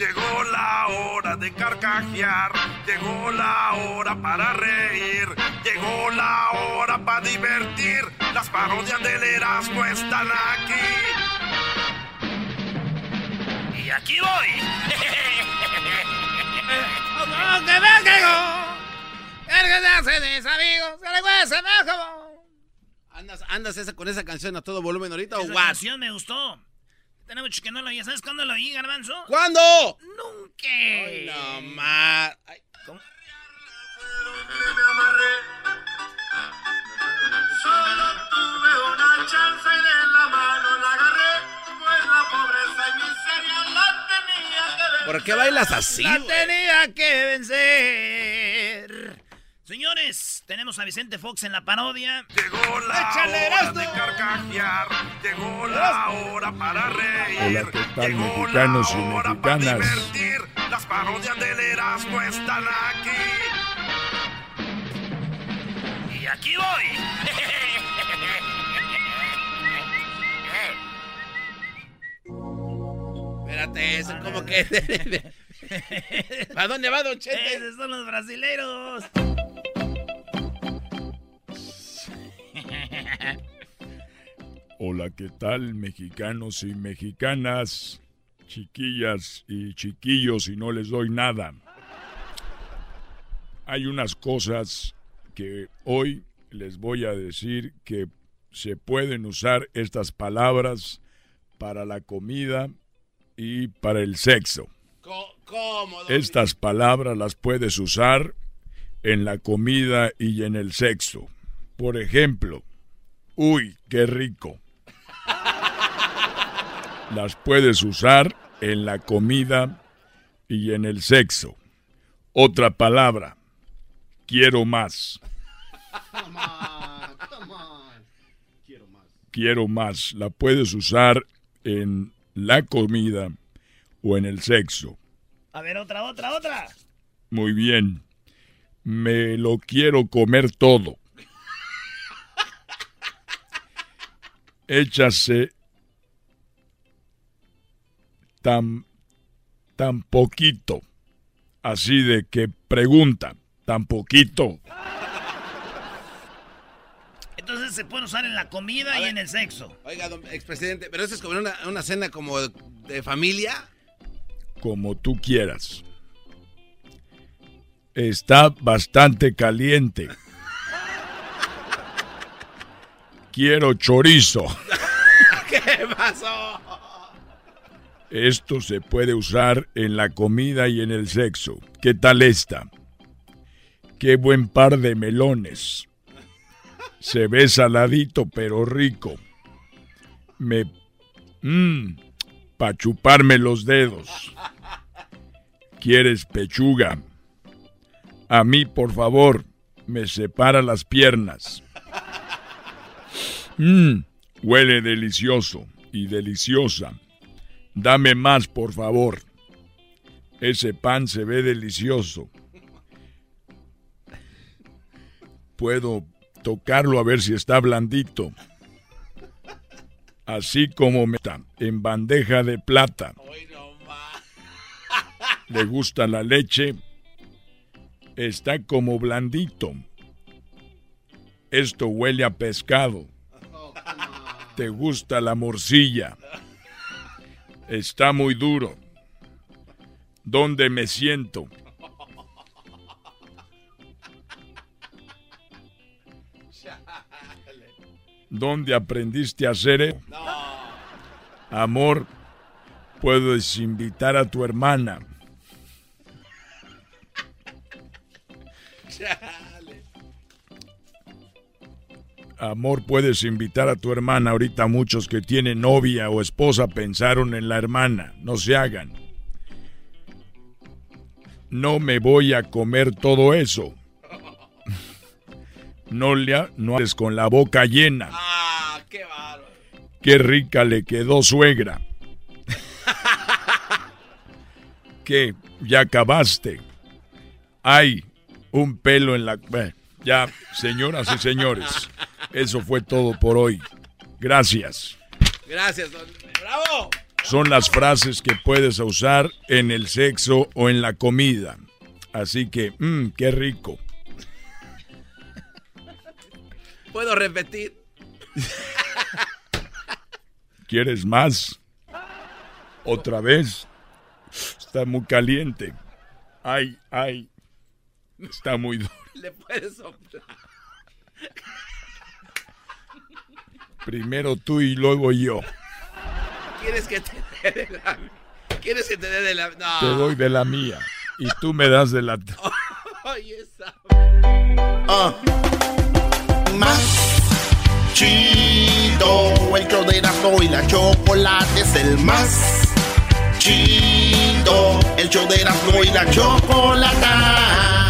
Llegó la hora de carcajear, llegó la hora para reír, llegó la hora para divertir. Las parodias del Erasmo están aquí. Y aquí voy. ¡Que me caigo! ¡Que hace mis amigos! ¡Que le cueste ¿Andas, andas esa, con esa canción a todo volumen ahorita o Esa what? canción me gustó. Tenemos mucho que no lo oí. ¿Sabes cuándo lo oí, Garbanzo? ¿Cuándo? Nunca. Ay, no más. Ay, ¿Cómo? Solo tuve una chance de la mano la agarré, pues la pobreza y miseria la tenía que ver. ¿Por qué bailas así? La güey? tenía que vencer. Señores, tenemos a Vicente Fox en la parodia. Llegó la Échale, hora de carcajear, llegó la hora para reír. Hola, ¿qué tal, llegó mexicanos y la hora para mexicanas? divertir. Las parodias del Erasmo están aquí. Y aquí voy. Espérate, eso como que... ¿A dónde va, Don Chente? Esos son los brasileros. Hola, ¿qué tal, mexicanos y mexicanas? Chiquillas y chiquillos, y no les doy nada. Hay unas cosas que hoy les voy a decir que se pueden usar estas palabras para la comida y para el sexo. Estas palabras las puedes usar en la comida y en el sexo. Por ejemplo, uy, qué rico. Las puedes usar en la comida y en el sexo. Otra palabra, quiero más. Come on, come on. Quiero más. Quiero más. La puedes usar en la comida o en el sexo. A ver, otra, otra, otra. Muy bien. Me lo quiero comer todo. Échase tan, tan poquito. Así de que pregunta, tan poquito. Entonces se puede usar en la comida y en el sexo. Oiga, don expresidente, pero eso es como una, una cena como de familia. como tú quieras. Está bastante caliente. Quiero chorizo. ¿Qué pasó? Esto se puede usar en la comida y en el sexo. ¿Qué tal esta? Qué buen par de melones. Se ve saladito pero rico. Me... Mmm, pa' chuparme los dedos. ¿Quieres pechuga? A mí, por favor, me separa las piernas. Mmm, huele delicioso y deliciosa. Dame más, por favor. Ese pan se ve delicioso. Puedo tocarlo a ver si está blandito. Así como me está en bandeja de plata. Le gusta la leche. Está como blandito. Esto huele a pescado. ¿Te gusta la morcilla? Está muy duro. ¿Dónde me siento? ¿Dónde aprendiste a hacer? Amor, puedes invitar a tu hermana. Amor, puedes invitar a tu hermana. Ahorita muchos que tienen novia o esposa pensaron en la hermana. No se hagan. No me voy a comer todo eso. No le no haces con la boca llena. Ah, qué bárbaro. Qué rica le quedó suegra. ¿Qué? ¿Ya acabaste? Hay un pelo en la... ya, señoras y señores, eso fue todo por hoy. Gracias. Gracias, don... ¡Bravo! Son las frases que puedes usar en el sexo o en la comida. Así que, mmm, qué rico. ¿Puedo repetir? ¿Quieres más? ¿Otra vez? Está muy caliente. Ay, ay. Está muy duro. Le puedes soplar. Primero tú y luego yo. ¿Quieres que te dé de la ¿Quieres que te dé de la no. Te doy de la mía y tú me das de la Ay, esa. Ah. Más chido, el show de Erasmo y la chocolate es el más chido, el show de Erasmo y la chocolate.